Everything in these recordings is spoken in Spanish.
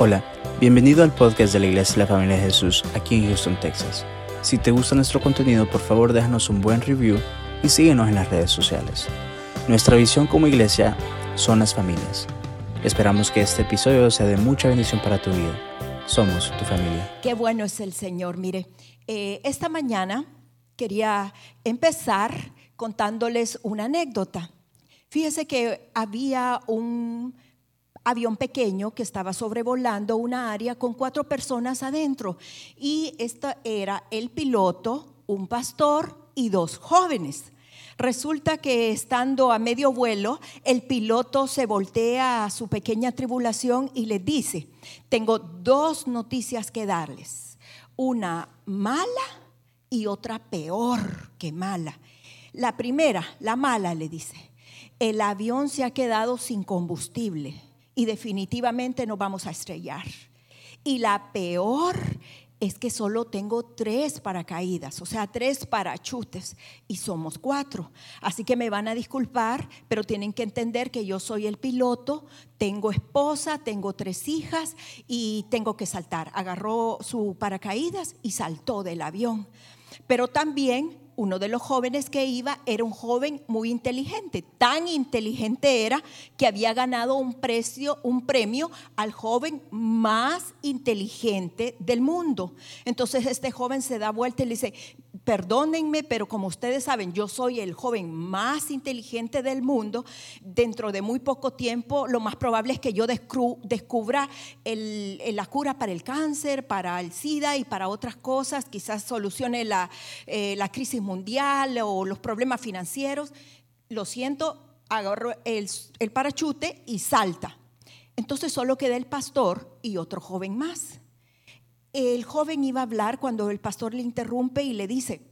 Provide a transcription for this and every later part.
Hola, bienvenido al podcast de la Iglesia de la Familia de Jesús aquí en Houston, Texas. Si te gusta nuestro contenido, por favor déjanos un buen review y síguenos en las redes sociales. Nuestra visión como iglesia son las familias. Esperamos que este episodio sea de mucha bendición para tu vida. Somos tu familia. Qué bueno es el Señor. Mire, eh, esta mañana quería empezar contándoles una anécdota. Fíjese que había un avión pequeño que estaba sobrevolando una área con cuatro personas adentro. Y esta era el piloto, un pastor y dos jóvenes. Resulta que estando a medio vuelo, el piloto se voltea a su pequeña tribulación y le dice, tengo dos noticias que darles, una mala y otra peor que mala. La primera, la mala, le dice, el avión se ha quedado sin combustible y definitivamente nos vamos a estrellar. Y la peor es que solo tengo tres paracaídas, o sea, tres parachutes y somos cuatro. Así que me van a disculpar, pero tienen que entender que yo soy el piloto, tengo esposa, tengo tres hijas y tengo que saltar. Agarró su paracaídas y saltó del avión. Pero también uno de los jóvenes que iba era un joven muy inteligente. Tan inteligente era que había ganado un, premio al joven más inteligente del mundo. Entonces este joven se da vuelta y le dice, perdónenme, pero como ustedes saben, yo soy el joven más inteligente del mundo. Dentro de muy poco tiempo, lo más probable es que yo descubra la cura para el cáncer, para el SIDA y para otras cosas. Quizás solucione la, eh, crisis mundial o los problemas financieros. Lo siento, agarro el, el parachute y salta. Entonces solo queda el pastor y otro joven más. El joven iba a hablar cuando el pastor le interrumpe y le dice,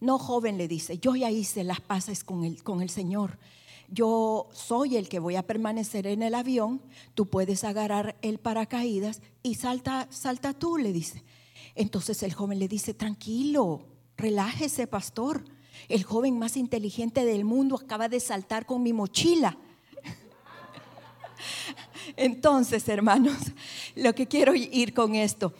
no joven, le dice, yo ya hice las paces con el, con el Señor. Yo soy el que voy a permanecer en el avión, tú puedes agarrar el paracaídas y salta, salta tú, le dice. Entonces el joven le dice, tranquilo, relájese, pastor. El joven más inteligente del mundo acaba de saltar con mi mochila. Entonces, hermanos, lo que quiero ir con esto,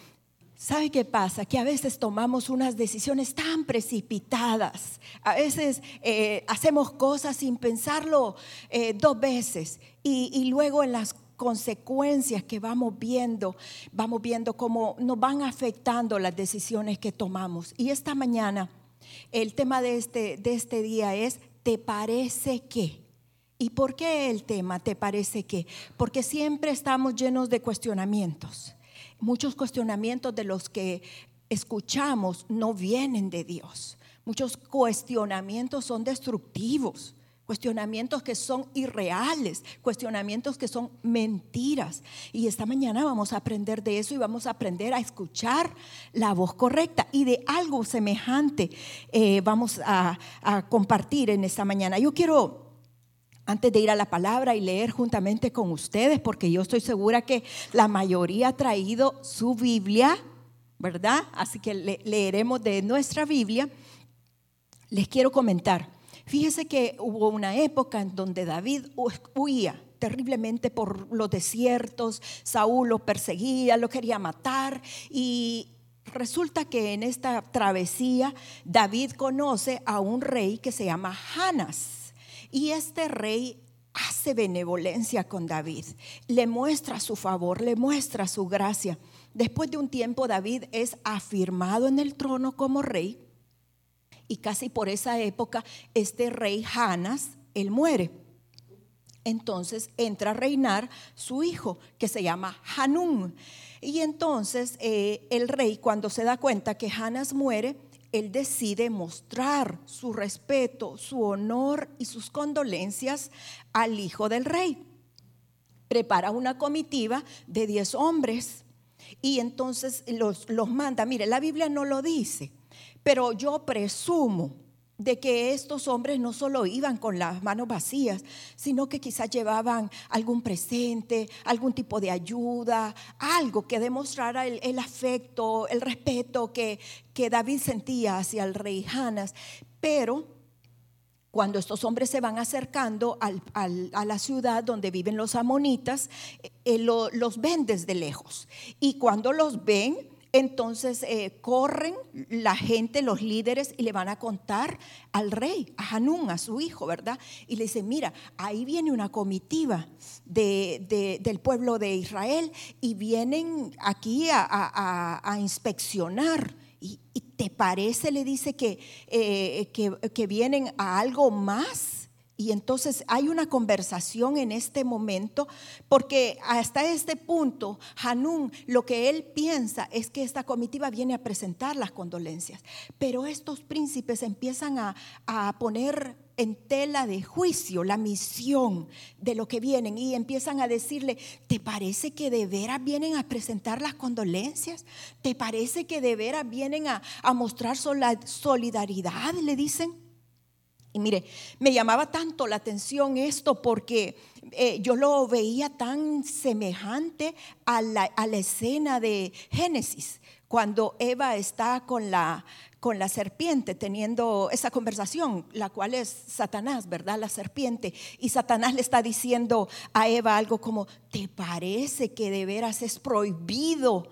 ¿sabe qué pasa? Que a veces tomamos unas decisiones tan precipitadas, a veces eh, hacemos cosas sin pensarlo eh, dos veces y, luego en las consecuencias que vamos viendo, vamos viendo cómo nos van afectando las decisiones que tomamos. Y esta mañana, el tema de este, de este día es, ¿te parece que? ¿Y por qué el tema te parece que? Porque siempre estamos llenos de cuestionamientos. Muchos cuestionamientos de los que escuchamos no vienen de Dios. Muchos cuestionamientos son destructivos cuestionamientos que son irreales, cuestionamientos que son mentiras. Y esta mañana vamos a aprender de eso y vamos a aprender a escuchar la voz correcta. Y de algo semejante eh, vamos a, a compartir en esta mañana. Yo quiero antes de ir a la palabra y leer juntamente con ustedes, porque yo estoy segura que la mayoría ha traído su Biblia, ¿verdad? Así que leeremos de nuestra Biblia. Les quiero comentar. Fíjese que hubo una época en donde David huía terriblemente por los desiertos, Saúl lo perseguía, lo quería matar y resulta que en esta travesía David conoce a un rey que se llama Hanas y este rey hace benevolencia con David, le muestra su favor, le muestra su gracia. Después de un tiempo David es afirmado en el trono como rey y casi por esa época este rey Hanas, él muere. Entonces entra a reinar su hijo, que se llama Hanún. Y entonces eh, el rey, cuando se da cuenta que Hanas muere, él decide mostrar su respeto, su honor y sus condolencias al hijo del rey. Prepara una comitiva de 10 hombres y entonces los, los manda. Mire, la Biblia no lo dice, pero yo presumo de que estos hombres no solo iban con las manos vacías, sino que quizás llevaban algún presente, algún tipo de ayuda, algo que demostrara el, afecto, el respeto que, que David sentía hacia el rey Hanas. Pero cuando estos hombres se van acercando a la ciudad donde viven los amonitas, eh, lo- los ven desde lejos. Y cuando los ven, entonces eh, corren la gente, los líderes, y le van a contar al rey, a Hanún, a su hijo, ¿verdad? Y le dicen, mira, ahí viene una comitiva de- de- del pueblo de Israel y vienen aquí a, inspeccionar. Y, y te parece, le dice, que, eh, que, que vienen a algo más. Y entonces hay una conversación en este momento, porque hasta este punto, Hanún, lo que él piensa es que esta comitiva viene a presentar las condolencias. Pero estos príncipes empiezan a, a poner en tela de juicio la misión de lo que vienen y empiezan a decirle, ¿te parece que de veras vienen a presentar las condolencias? ¿Te parece que de veras vienen a, a mostrar solidaridad? Le dicen. Y mire, me llamaba tanto la atención esto porque eh, yo lo veía tan semejante a la, a la escena de Génesis, cuando Eva está con la, con la serpiente teniendo esa conversación, la cual es Satanás, ¿verdad? La serpiente. Y Satanás le está diciendo a Eva algo como, ¿te parece que de veras es prohibido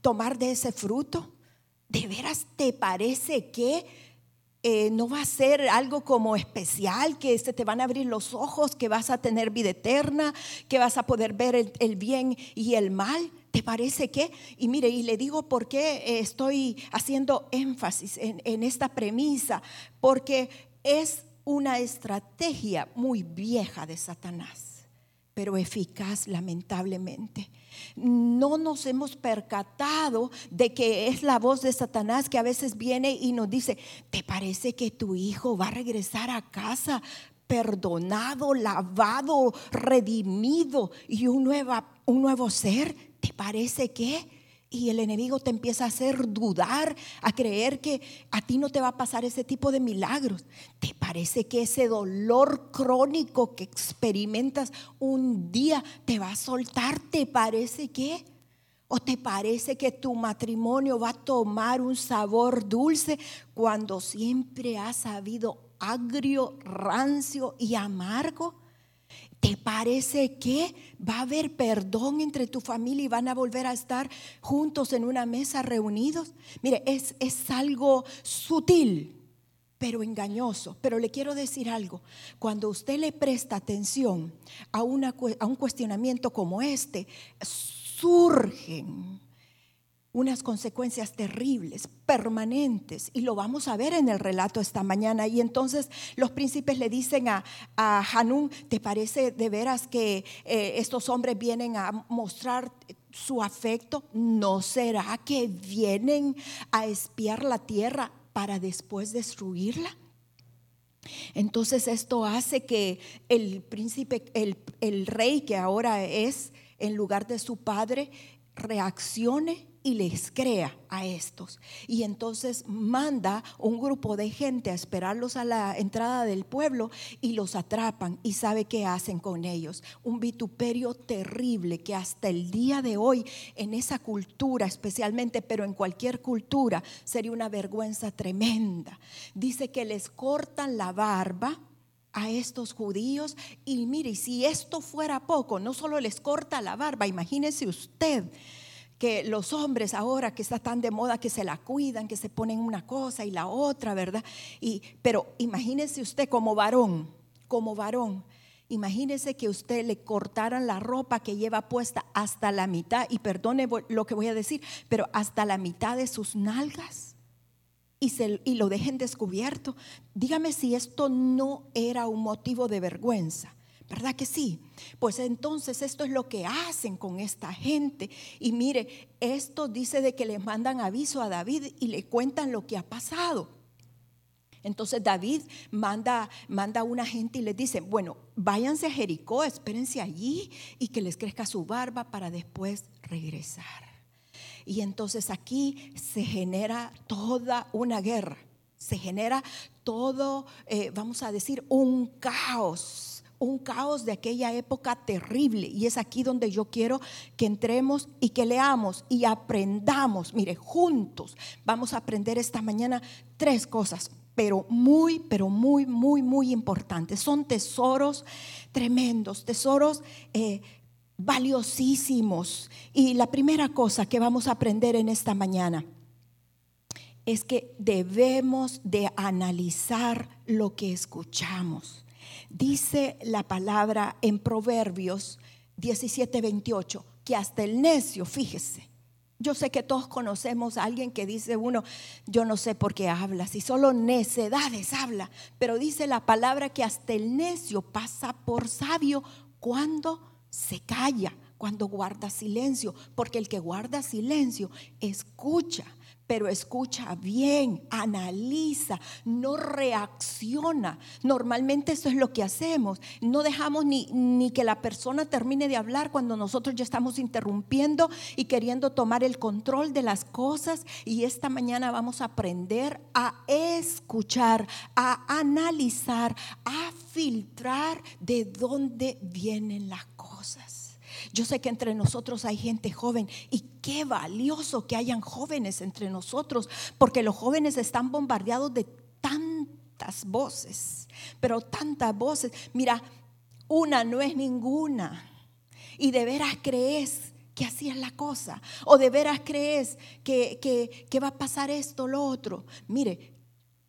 tomar de ese fruto? ¿De veras te parece que eh, no va a ser algo como especial, que se te van a abrir los ojos, que vas a tener vida eterna, que vas a poder ver el, bien y el mal? ¿Te parece que? Y mire, y le digo por qué eh, estoy haciendo énfasis en esta premisa, porque es una estrategia muy vieja de Satanás, pero eficaz lamentablemente. No nos hemos percatado de que es la voz de Satanás que a veces viene y nos dice, ¿te parece que tu hijo va a regresar a casa perdonado, lavado, redimido y un, nueva, un nuevo ser? ¿Te parece que? Y el enemigo te empieza a hacer dudar, a creer que a ti no te va a pasar ese tipo de milagros. ¿Te parece que ese dolor crónico que experimentas un día te va a soltar? ¿Te parece que? ¿O te parece que tu matrimonio va a tomar un sabor dulce cuando siempre ha sabido agrio, rancio y amargo? ¿Te parece que va a haber perdón entre tu familia y van a volver a estar juntos en una mesa reunidos? Mire, es, es algo sutil, pero engañoso. Pero le quiero decir algo. Cuando usted le presta atención a, una, a un cuestionamiento como este, surgen unas consecuencias terribles, permanentes, y lo vamos a ver en el relato esta mañana. Y entonces los príncipes le dicen a, a Hanún, ¿te parece de veras que eh, estos hombres vienen a mostrar su afecto? ¿No será que vienen a espiar la tierra para después destruirla? Entonces esto hace que el príncipe, el, el rey que ahora es en lugar de su padre, reaccione y les crea a estos. Y entonces manda un grupo de gente a esperarlos a la entrada del pueblo y los atrapan y sabe qué hacen con ellos. Un vituperio terrible que hasta el día de hoy en esa cultura especialmente, pero en cualquier cultura, sería una vergüenza tremenda. Dice que les cortan la barba a estos judíos y mire, si esto fuera poco, no solo les corta la barba, imagínese usted que los hombres ahora que está tan de moda que se la cuidan, que se ponen una cosa y la otra, ¿verdad? Y, pero imagínese usted como varón, como varón, imagínese que usted le cortaran la ropa que lleva puesta hasta la mitad, y perdone lo que voy a decir, pero hasta la mitad de sus nalgas. Y, se, y lo dejen descubierto. Dígame si esto no era un motivo de vergüenza. ¿Verdad que sí? Pues entonces esto es lo que hacen con esta gente. Y mire, esto dice de que les mandan aviso a David y le cuentan lo que ha pasado. Entonces David manda, manda a una gente y les dice, bueno, váyanse a Jericó, espérense allí y que les crezca su barba para después regresar. Y entonces aquí se genera toda una guerra, se genera todo, eh, vamos a decir, un caos un caos de aquella época terrible. Y es aquí donde yo quiero que entremos y que leamos y aprendamos. Mire, juntos vamos a aprender esta mañana tres cosas pero muy, pero muy, muy, muy importantes. Son tesoros tremendos, tesoros eh, valiosísimos. Y la primera cosa que vamos a aprender en esta mañana es que debemos de analizar lo que escuchamos. Dice la palabra en Proverbios 17, 28, que hasta el necio, fíjese, yo sé que todos conocemos a alguien que dice uno, yo no sé por qué habla, si solo necedades habla, pero dice la palabra que hasta el necio pasa por sabio cuando se calla, cuando guarda silencio, porque el que guarda silencio escucha pero escucha bien, analiza, no reacciona. Normalmente eso es lo que hacemos. No dejamos ni, ni, que la persona termine de hablar cuando nosotros ya estamos interrumpiendo y queriendo tomar el control de las cosas. Y esta mañana vamos a aprender a escuchar, a analizar, a filtrar de dónde vienen las cosas. Yo sé que entre nosotros hay gente joven y qué valioso que hayan jóvenes entre nosotros, porque los jóvenes están bombardeados de tantas voces, pero tantas voces. Mira, una no es ninguna. Y de veras crees que así es la cosa. O de veras crees que, que, que va a pasar esto, lo otro. Mire,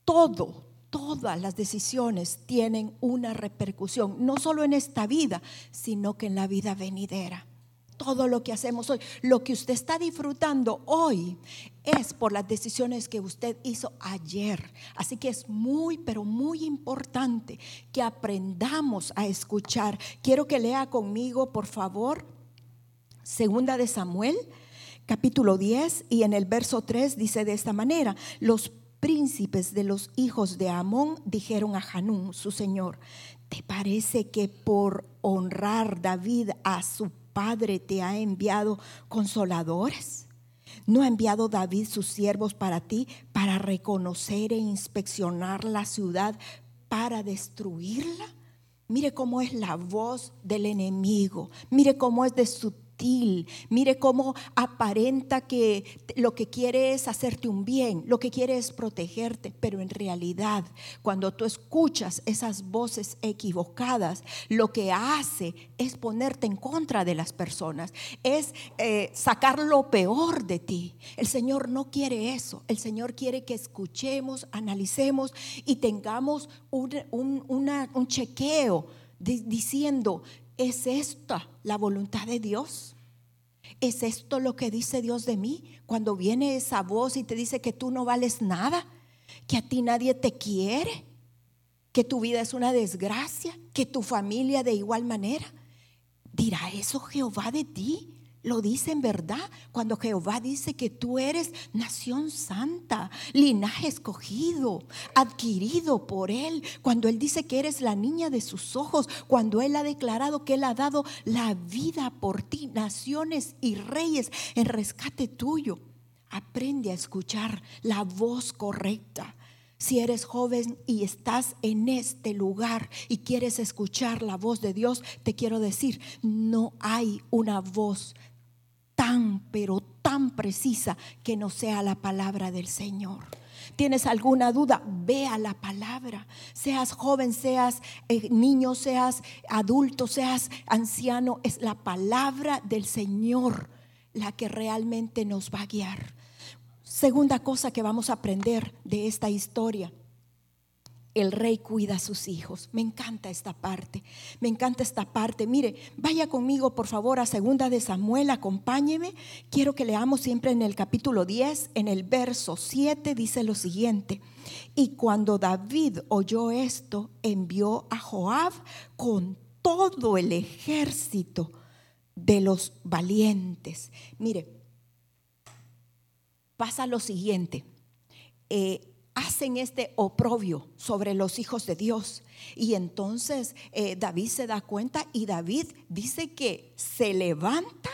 todo, todas las decisiones tienen una repercusión, no solo en esta vida, sino que en la vida venidera. Todo lo que hacemos hoy, lo que usted está disfrutando hoy es por las decisiones que usted hizo ayer. Así que es muy, pero muy importante que aprendamos a escuchar. Quiero que lea conmigo, por favor, Segunda de Samuel, capítulo 10, y en el verso 3 dice de esta manera, los príncipes de los hijos de Amón dijeron a Hanún, su señor, ¿te parece que por honrar David a su padre te ha enviado consoladores? ¿No ha enviado David sus siervos para ti para reconocer e inspeccionar la ciudad para destruirla? Mire cómo es la voz del enemigo. Mire cómo es de su Mire cómo aparenta que lo que quiere es hacerte un bien, lo que quiere es protegerte, pero en realidad cuando tú escuchas esas voces equivocadas, lo que hace es ponerte en contra de las personas, es eh, sacar lo peor de ti. El Señor no quiere eso, el Señor quiere que escuchemos, analicemos y tengamos un, chequeo diciendo, ¿Es esta la voluntad de Dios? ¿Es esto lo que dice Dios de mí? Cuando viene esa voz y te dice que tú no vales nada, que a ti nadie te quiere, que tu vida es una desgracia, que tu familia de igual manera. ¿Dirá eso Jehová de ti? Lo dice en verdad cuando Jehová dice que tú eres nación santa, linaje escogido, adquirido por Él. Cuando Él dice que eres la niña de sus ojos, cuando Él ha declarado que Él ha dado la vida por ti, naciones y reyes en rescate tuyo. Aprende a escuchar la voz correcta. Si eres joven y estás en este lugar y quieres escuchar la voz de Dios, te quiero decir, no hay una voz tan, pero tan precisa que no sea la palabra del Señor. ¿Tienes alguna duda? Ve a la palabra. Seas joven, seas eh, niño, seas adulto, seas anciano. Es la palabra del Señor la que realmente nos va a guiar. Segunda cosa que vamos a aprender de esta historia el rey cuida a sus hijos. Me encanta esta parte, me encanta esta parte. Mire, vaya conmigo por favor a segunda de Samuel, acompáñeme. Quiero que leamos siempre en el capítulo 10, en el verso 7 dice lo siguiente. Y cuando David oyó esto, envió a Joab con todo el ejército de los valientes. Mire, pasa lo siguiente. Eh, hacen este oprobio sobre los hijos de Dios. Y entonces eh, David se da cuenta y David dice que se levanta,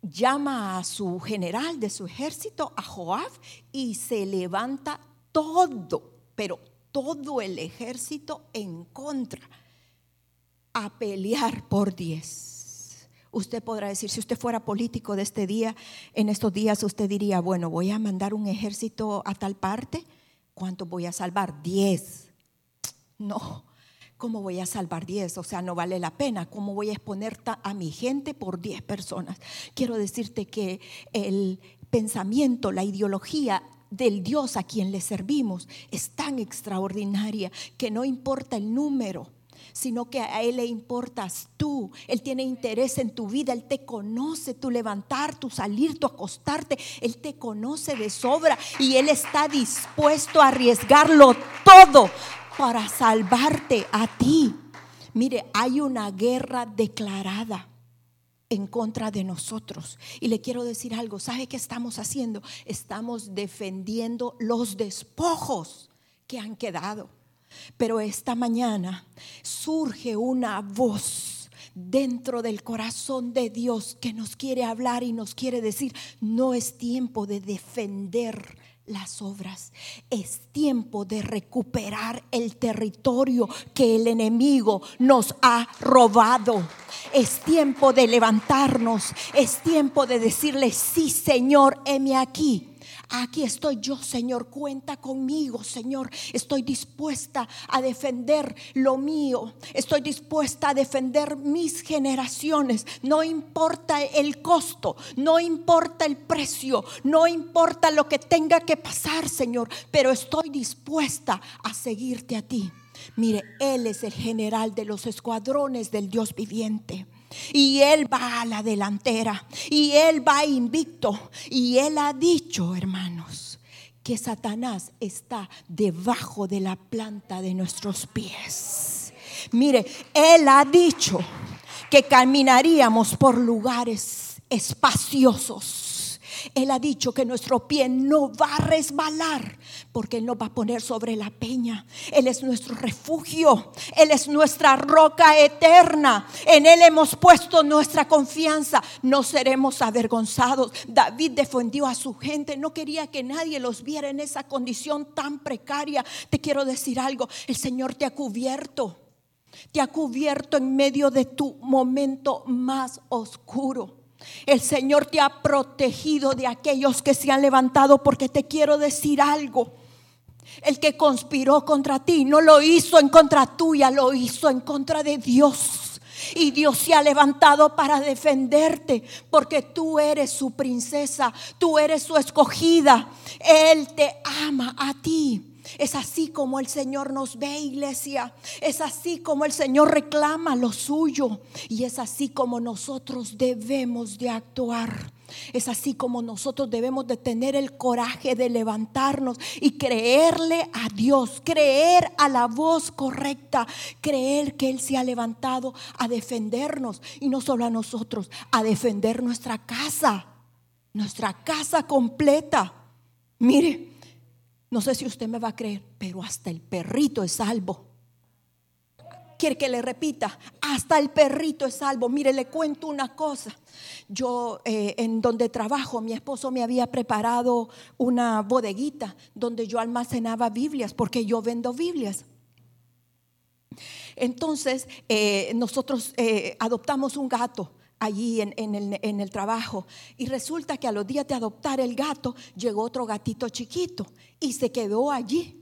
llama a su general de su ejército, a Joab, y se levanta todo, pero todo el ejército en contra, a pelear por diez. Usted podrá decir, si usted fuera político de este día, en estos días usted diría, bueno, voy a mandar un ejército a tal parte ¿Cuánto voy a salvar? Diez. No, ¿cómo voy a salvar diez? O sea, no vale la pena. ¿Cómo voy a exponer a mi gente por diez personas? Quiero decirte que el pensamiento, la ideología del Dios a quien le servimos es tan extraordinaria que no importa el número sino que a Él le importas tú. Él tiene interés en tu vida, Él te conoce, tu levantar, tu salir, tu acostarte. Él te conoce de sobra y Él está dispuesto a arriesgarlo todo para salvarte a ti. Mire, hay una guerra declarada en contra de nosotros. Y le quiero decir algo, ¿sabe qué estamos haciendo? Estamos defendiendo los despojos que han quedado. Pero esta mañana surge una voz dentro del corazón de Dios que nos quiere hablar y nos quiere decir, no es tiempo de defender las obras. Es tiempo de recuperar el territorio que el enemigo nos ha robado. Es tiempo de levantarnos. Es tiempo de decirle, sí Señor, heme aquí. Aquí estoy yo, Señor, cuenta conmigo, Señor. Estoy dispuesta a defender lo mío. Estoy dispuesta a defender mis generaciones. No importa el costo, no importa el precio, no importa lo que tenga que pasar, Señor, pero estoy dispuesta a seguirte a ti. Mire, Él es el general de los escuadrones del Dios viviente. Y Él va a la delantera. Y Él va invicto. Y Él ha dicho, hermanos, que Satanás está debajo de la planta de nuestros pies. Mire, Él ha dicho que caminaríamos por lugares espaciosos él ha dicho que nuestro pie no va a resbalar porque Él nos va a poner sobre la peña. Él es nuestro refugio. Él es nuestra roca eterna. En Él hemos puesto nuestra confianza. No seremos avergonzados. David defendió a su gente. No quería que nadie los viera en esa condición tan precaria. Te quiero decir algo. El Señor te ha cubierto. Te ha cubierto en medio de tu momento más oscuro. El Señor te ha protegido de aquellos que se han levantado porque te quiero decir algo. El que conspiró contra ti no lo hizo en contra tuya, lo hizo en contra de Dios. Y Dios se ha levantado para defenderte porque tú eres su princesa, tú eres su escogida. Él te ama a ti. Es así como el Señor nos ve, iglesia. Es así como el Señor reclama lo suyo. Y es así como nosotros debemos de actuar. Es así como nosotros debemos de tener el coraje de levantarnos y creerle a Dios, creer a la voz correcta, creer que Él se ha levantado a defendernos y no solo a nosotros, a defender nuestra casa, nuestra casa completa. Mire, no sé si usted me va a creer, pero hasta el perrito es salvo. Quiere que le repita, hasta el perrito es salvo. Mire, le cuento una cosa. Yo eh, en donde trabajo, mi esposo me había preparado una bodeguita donde yo almacenaba Biblias, porque yo vendo Biblias. Entonces, eh, nosotros eh, adoptamos un gato allí en, el, en, el, trabajo. Y resulta que a los días de adoptar el gato llegó otro gatito chiquito y se quedó allí.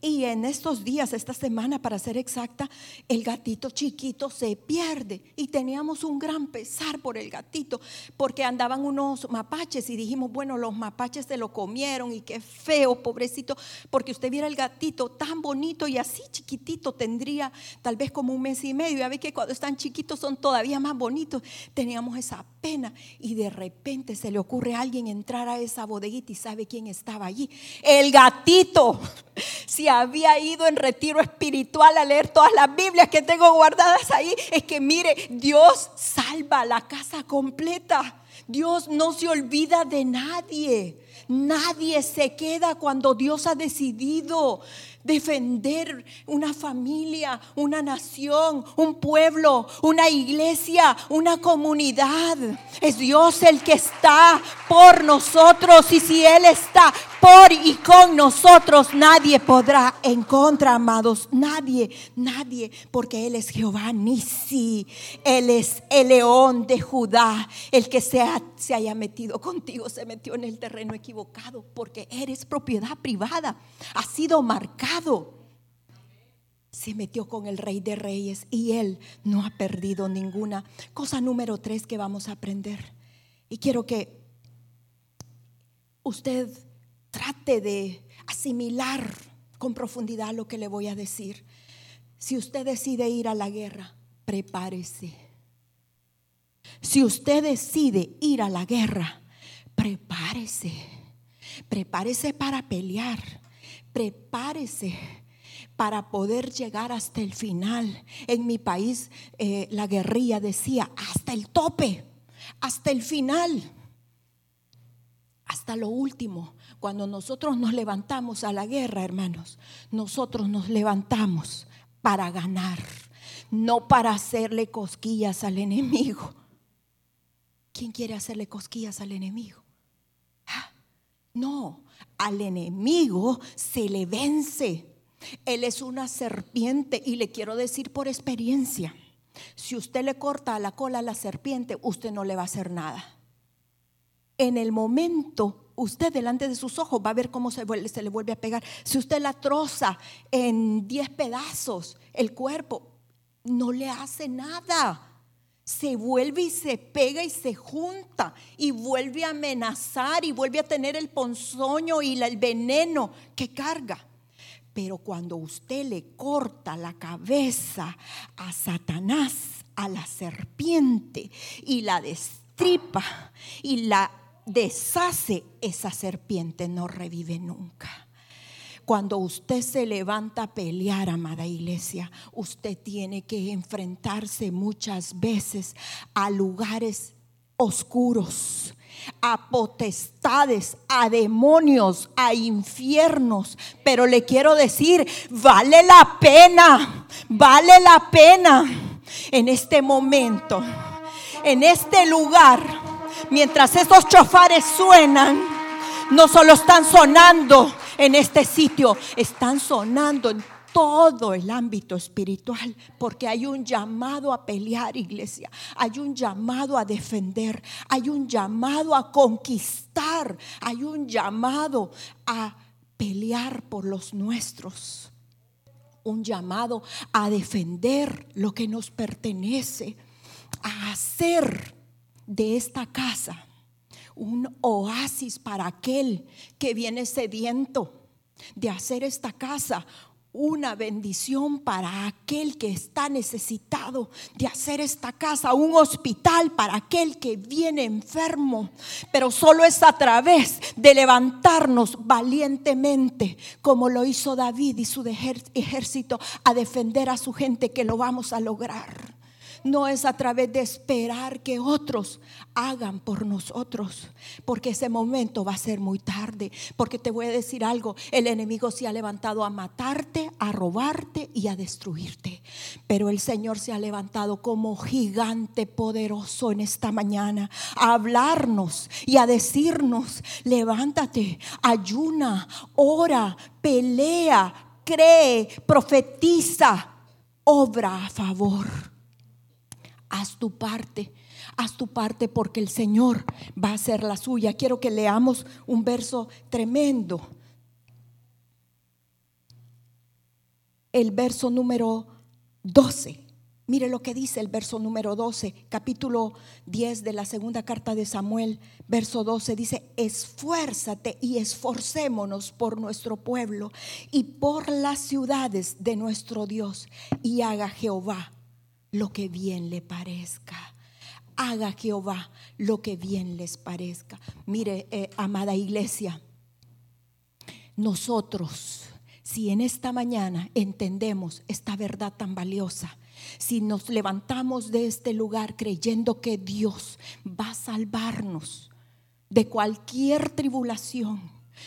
Y en estos días, esta semana para ser exacta, el gatito chiquito se pierde. Y teníamos un gran pesar por el gatito, porque andaban unos mapaches y dijimos, bueno, los mapaches se lo comieron y qué feo, pobrecito, porque usted viera el gatito tan bonito y así chiquitito, tendría tal vez como un mes y medio. Ya ve que cuando están chiquitos son todavía más bonitos. Teníamos esa pena y de repente se le ocurre a alguien entrar a esa bodeguita y sabe quién estaba allí. El gatito si había ido en retiro espiritual a leer todas las Biblias que tengo guardadas ahí, es que mire, Dios salva la casa completa. Dios no se olvida de nadie. Nadie se queda cuando Dios ha decidido defender una familia, una nación, un pueblo, una iglesia, una comunidad. Es Dios el que está por nosotros y si Él está por y con nosotros, nadie podrá en contra, amados. Nadie, nadie, porque Él es Jehová Nisi. Él es el león de Judá. El que se, se haya metido contigo se metió en el terreno equivocado porque eres propiedad privada. Ha sido marcado se metió con el rey de reyes y él no ha perdido ninguna. Cosa número tres que vamos a aprender. Y quiero que usted trate de asimilar con profundidad lo que le voy a decir. Si usted decide ir a la guerra, prepárese. Si usted decide ir a la guerra, prepárese. Prepárese para pelear prepárese para poder llegar hasta el final. En mi país eh, la guerrilla decía, hasta el tope, hasta el final, hasta lo último. Cuando nosotros nos levantamos a la guerra, hermanos, nosotros nos levantamos para ganar, no para hacerle cosquillas al enemigo. ¿Quién quiere hacerle cosquillas al enemigo? Ah, no, al enemigo se le vence. Él es una serpiente y le quiero decir por experiencia, si usted le corta la cola a la serpiente, usted no le va a hacer nada. En el momento, usted delante de sus ojos va a ver cómo se, se le vuelve a pegar. Si usted la troza en 10 pedazos, el cuerpo no le hace nada se vuelve y se pega y se junta y vuelve a amenazar y vuelve a tener el ponzoño y el veneno que carga. Pero cuando usted le corta la cabeza a Satanás, a la serpiente, y la destripa y la deshace, esa serpiente no revive nunca. Cuando usted se levanta a pelear, amada iglesia, usted tiene que enfrentarse muchas veces a lugares oscuros, a potestades, a demonios, a infiernos. Pero le quiero decir, vale la pena, vale la pena en este momento, en este lugar, mientras esos chofares suenan, no solo están sonando, en este sitio están sonando en todo el ámbito espiritual, porque hay un llamado a pelear, iglesia, hay un llamado a defender, hay un llamado a conquistar, hay un llamado a pelear por los nuestros, un llamado a defender lo que nos pertenece, a hacer de esta casa un oasis para aquel que viene sediento de hacer esta casa una bendición para aquel que está necesitado de hacer esta casa, un hospital para aquel que viene enfermo. Pero solo es a través de levantarnos valientemente, como lo hizo David y su ejército, a defender a su gente, que lo vamos a lograr no es a través de esperar que otros hagan por nosotros, porque ese momento va a ser muy tarde, porque te voy a decir algo, el enemigo se ha levantado a matarte, a robarte y a destruirte, pero el Señor se ha levantado como gigante poderoso en esta mañana a hablarnos y a decirnos, levántate, ayuna, ora, pelea, cree, profetiza, obra a favor haz tu parte, haz tu parte porque el Señor va a hacer la suya. Quiero que leamos un verso tremendo. El verso número 12. Mire lo que dice el verso número 12, capítulo 10 de la segunda carta de Samuel, verso 12, dice, esfuérzate y esforcémonos por nuestro pueblo y por las ciudades de nuestro Dios y haga Jehová lo que bien le parezca. Haga Jehová lo que bien les parezca. Mire, eh, amada iglesia, nosotros, si en esta mañana entendemos esta verdad tan valiosa, si nos levantamos de este lugar creyendo que Dios va a salvarnos de cualquier tribulación,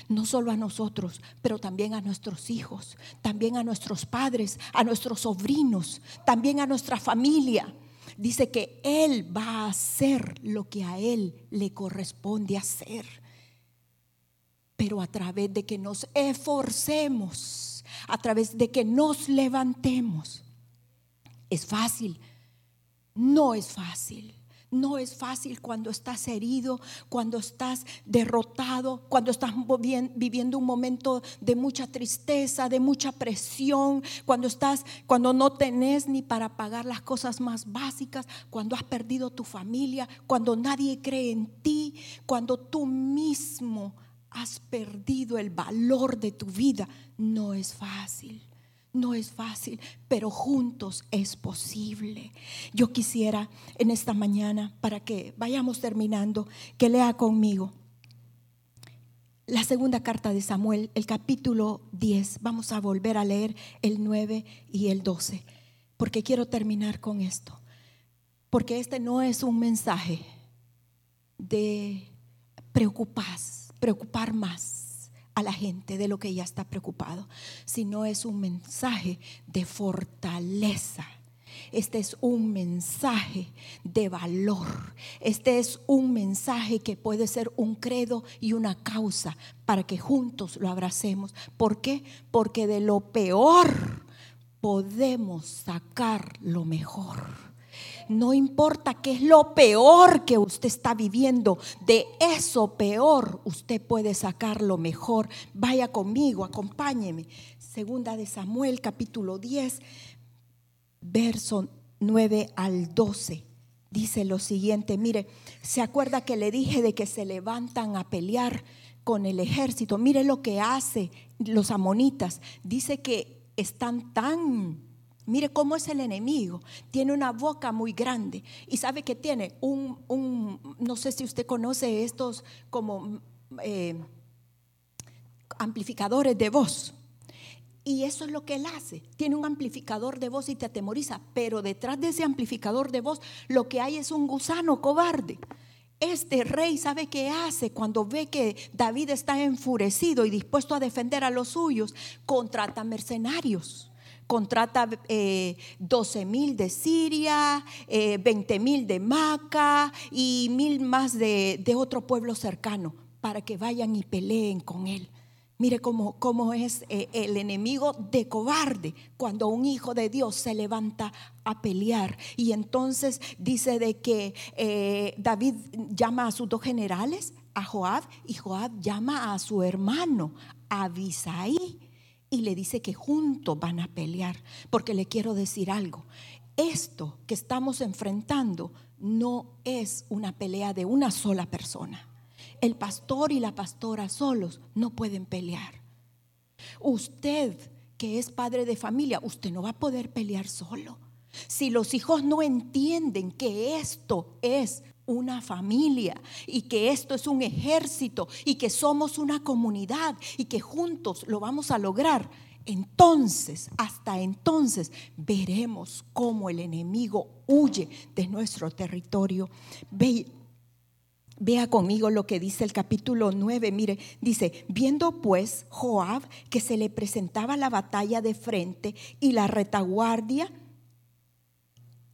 no solo a nosotros, pero también a nuestros hijos, también a nuestros padres, a nuestros sobrinos, también a nuestra familia. Dice que Él va a hacer lo que a Él le corresponde hacer, pero a través de que nos esforcemos, a través de que nos levantemos. ¿Es fácil? No es fácil. No es fácil cuando estás herido, cuando estás derrotado, cuando estás viviendo un momento de mucha tristeza, de mucha presión, cuando estás cuando no tenés ni para pagar las cosas más básicas, cuando has perdido tu familia, cuando nadie cree en ti, cuando tú mismo has perdido el valor de tu vida, no es fácil. No es fácil, pero juntos es posible. Yo quisiera en esta mañana, para que vayamos terminando, que lea conmigo la segunda carta de Samuel, el capítulo 10. Vamos a volver a leer el 9 y el 12, porque quiero terminar con esto. Porque este no es un mensaje de preocupar, preocupar más a la gente de lo que ella está preocupado, sino es un mensaje de fortaleza. Este es un mensaje de valor. Este es un mensaje que puede ser un credo y una causa para que juntos lo abracemos. ¿Por qué? Porque de lo peor podemos sacar lo mejor. No importa qué es lo peor que usted está viviendo, de eso peor usted puede sacar lo mejor. Vaya conmigo, acompáñeme. Segunda de Samuel, capítulo 10, verso 9 al 12. Dice lo siguiente, mire, ¿se acuerda que le dije de que se levantan a pelear con el ejército? Mire lo que hace los amonitas. Dice que están tan Mire cómo es el enemigo. Tiene una boca muy grande y sabe que tiene un, no sé si usted conoce estos como eh, amplificadores de voz. Y eso es lo que él hace. Tiene un amplificador de voz y te atemoriza, pero detrás de ese amplificador de voz lo que hay es un gusano cobarde. Este rey sabe qué hace cuando ve que David está enfurecido y dispuesto a defender a los suyos, contrata mercenarios contrata 12 eh, mil de Siria, 20 eh, mil de Maca y mil más de, otro pueblo cercano para que vayan y peleen con él. Mire cómo, cómo es eh, el enemigo de cobarde cuando un hijo de Dios se levanta a pelear. Y entonces dice de que David llama a sus dos generales, a Joab, y Joab llama a su hermano, Abisaí y le dice que juntos van a pelear. Porque le quiero decir algo, esto que estamos enfrentando no es una pelea de una sola persona. El pastor y la pastora solos no pueden pelear. Usted que es padre de familia, usted no va a poder pelear solo. Si los hijos no entienden que esto es una familia y que esto es un ejército y que somos una comunidad y que juntos lo vamos a lograr, entonces, hasta entonces, veremos cómo el enemigo huye de nuestro territorio. vea conmigo lo que dice el capítulo 9. Mire, dice, viendo pues Joab que se le presentaba la batalla de frente y la retaguardia,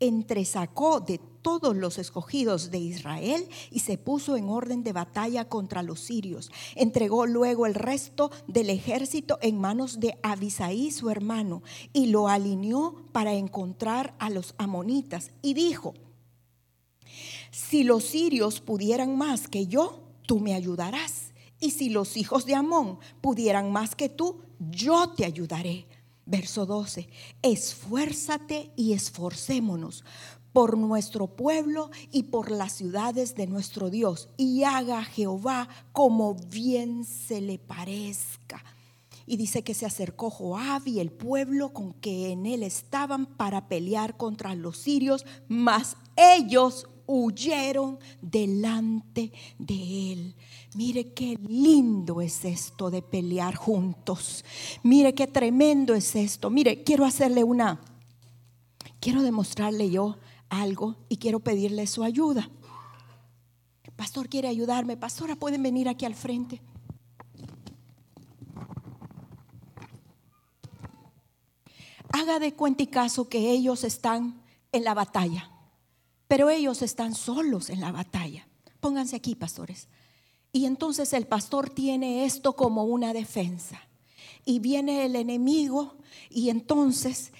entresacó de todos los escogidos de Israel y se puso en orden de batalla contra los sirios. Entregó luego el resto del ejército en manos de Abisaí, su hermano, y lo alineó para encontrar a los amonitas. Y dijo, si los sirios pudieran más que yo, tú me ayudarás. Y si los hijos de Amón pudieran más que tú, yo te ayudaré. Verso 12, esfuérzate y esforcémonos por nuestro pueblo y por las ciudades de nuestro Dios, y haga Jehová como bien se le parezca. Y dice que se acercó Joab y el pueblo con que en él estaban para pelear contra los sirios, mas ellos huyeron delante de él. Mire qué lindo es esto de pelear juntos. Mire qué tremendo es esto. Mire, quiero hacerle una, quiero demostrarle yo algo y quiero pedirle su ayuda. Pastor quiere ayudarme. Pastora, pueden venir aquí al frente. Haga de cuenta y caso que ellos están en la batalla pero ellos están solos en la batalla. Pónganse aquí, pastores. Y entonces el pastor tiene esto como una defensa. Y viene el enemigo y entonces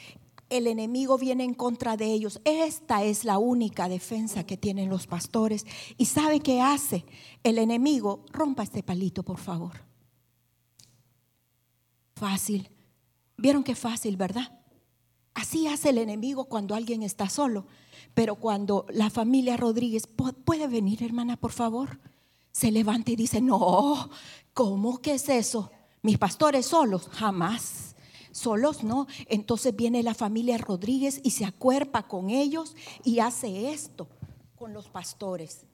el enemigo viene en contra de ellos. Esta es la única defensa que tienen los pastores. ¿Y sabe qué hace el enemigo? Rompa este palito, por favor. Fácil. ¿Vieron qué fácil, verdad? Así hace el enemigo cuando alguien está solo. Pero cuando la familia Rodríguez puede venir, hermana, por favor, se levanta y dice, no, ¿cómo que es eso? Mis pastores solos, jamás. Solos no. Entonces viene la familia Rodríguez y se acuerpa con ellos y hace esto con los pastores.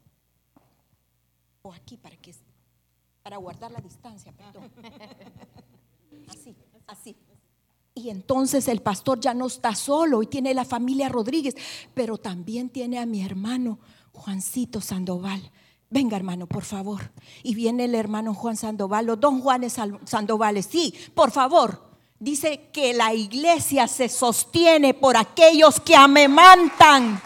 O aquí para que para guardar la distancia, perdón. Así, así. Y entonces el pastor ya no está solo y tiene la familia Rodríguez, pero también tiene a mi hermano Juancito Sandoval. Venga, hermano, por favor. Y viene el hermano Juan Sandoval, los don Juanes Sandovales. Sí, por favor. Dice que la iglesia se sostiene por aquellos que amemantan.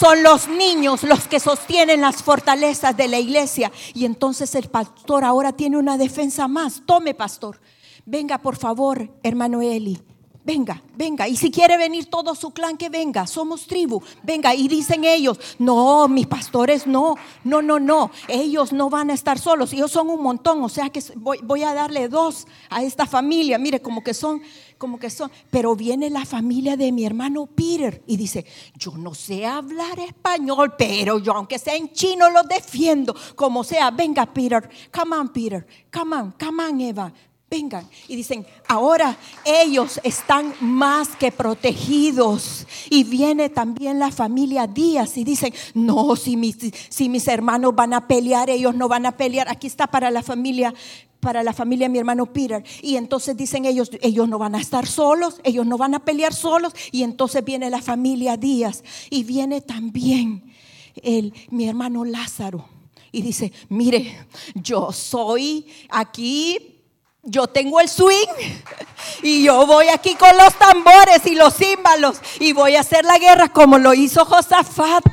Son los niños los que sostienen las fortalezas de la iglesia. Y entonces el pastor ahora tiene una defensa más. Tome, pastor. Venga, por favor, hermano Eli. Venga, venga. Y si quiere venir todo su clan, que venga. Somos tribu. Venga. Y dicen ellos, no, mis pastores no. No, no, no. Ellos no van a estar solos. Ellos son un montón. O sea que voy, voy a darle dos a esta familia. Mire, como que son, como que son. Pero viene la familia de mi hermano Peter y dice, yo no sé hablar español, pero yo aunque sea en chino lo defiendo. Como sea, venga Peter. Come on Peter. Come on, come on Eva vengan. Y dicen, ahora ellos están más que protegidos. Y viene también la familia Díaz y dicen, no, si mis, si mis hermanos van a pelear, ellos no van a pelear. Aquí está para la familia para la familia mi hermano Peter. Y entonces dicen ellos, ellos no van a estar solos, ellos no van a pelear solos. Y entonces viene la familia Díaz y viene también el, mi hermano Lázaro. Y dice, mire, yo soy aquí yo tengo el swing y yo voy aquí con los tambores y los címbalos y voy a hacer la guerra como lo hizo Josafat.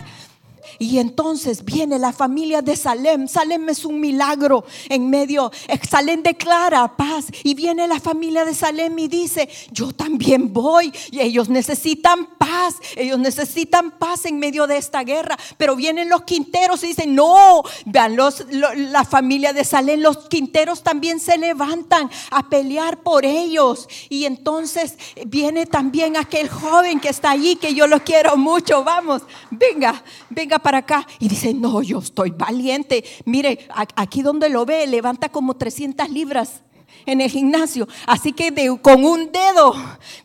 Y entonces viene la familia de Salem. Salem es un milagro en medio. Salem declara paz. Y viene la familia de Salem y dice, yo también voy. Y ellos necesitan paz. Ellos necesitan paz en medio de esta guerra. Pero vienen los quinteros y dicen, no, vean los, la familia de Salem. Los quinteros también se levantan a pelear por ellos. Y entonces viene también aquel joven que está allí, que yo lo quiero mucho. Vamos, venga, venga para acá. Y dice, no, yo estoy valiente. Mire, aquí donde lo ve, levanta como 300 libras en el gimnasio. Así que con un dedo,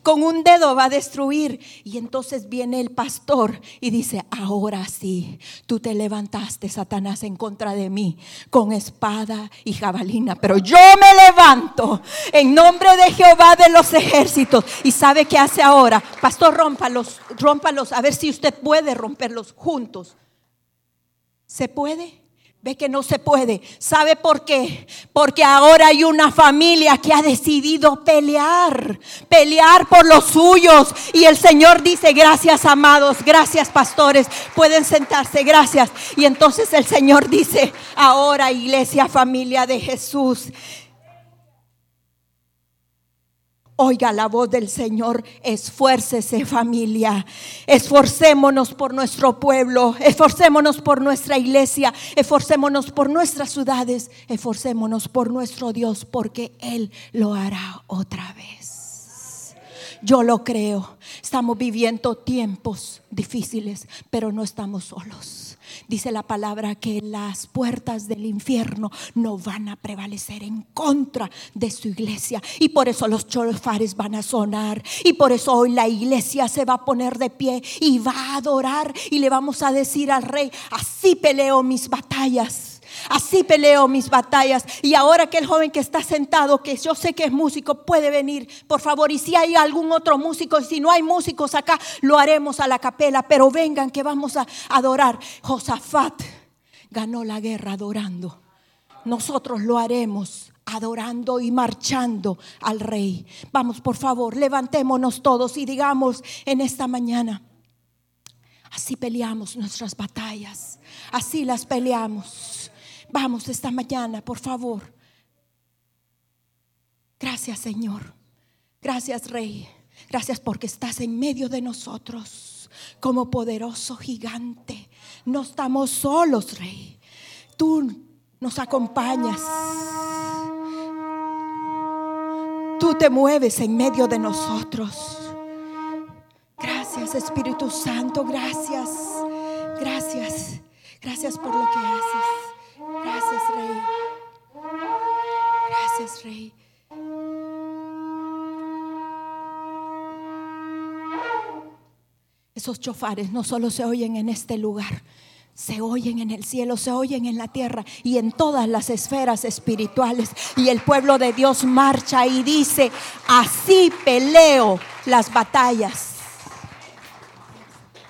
con un dedo va a destruir. Y entonces viene el pastor y dice, ahora sí, tú te levantaste, Satanás, en contra de mí, con espada y jabalina. Pero yo me levanto en nombre de Jehová de los ejércitos. ¿Y sabe qué hace ahora? Pastor, rómpalos, rómpalos, a ver si usted puede romperlos juntos. ¿Se puede? Ve que no se puede. ¿Sabe por qué? Porque ahora hay una familia que ha decidido pelear, pelear por los suyos. Y el Señor dice, gracias amados, gracias pastores, pueden sentarse, gracias. Y entonces el Señor dice, ahora iglesia, familia de Jesús, Oiga la voz del Señor, esfuércese familia, esforcémonos por nuestro pueblo, esforcémonos por nuestra iglesia, esforcémonos por nuestras ciudades, esforcémonos por nuestro Dios, porque Él lo hará otra vez. Yo lo creo, estamos viviendo tiempos difíciles, pero no estamos solos. Dice la palabra que las puertas del infierno no van a prevalecer en contra de su iglesia. Y por eso los chofares van a sonar. Y por eso hoy la iglesia se va a poner de pie y va a adorar. Y le vamos a decir al rey, así peleo mis batallas Así peleo mis batallas. Y ahora que el joven que está sentado, que yo sé que es músico, puede venir, por favor. Y si hay algún otro músico, y si no hay músicos acá, lo haremos a la capela. Pero vengan que vamos a adorar. Josafat ganó la guerra adorando. Nosotros lo haremos adorando y marchando al rey. Vamos, por favor, levantémonos todos y digamos en esta mañana, así peleamos nuestras batallas, así las peleamos. Vamos esta mañana, por favor. Gracias, Señor. Gracias, Rey. Gracias porque estás en medio de nosotros como poderoso gigante. No estamos solos, Rey. Tú nos acompañas. Tú te mueves en medio de nosotros. Gracias Espíritu Santo, gracias. Gracias. Gracias por lo que haces. Gracias Rey. Gracias Rey. Esos chofares no solo se oyen en este lugar, se oyen en el cielo, se oyen en la tierra y en todas las esferas espirituales. Y el pueblo de Dios marcha y dice, así peleo las batallas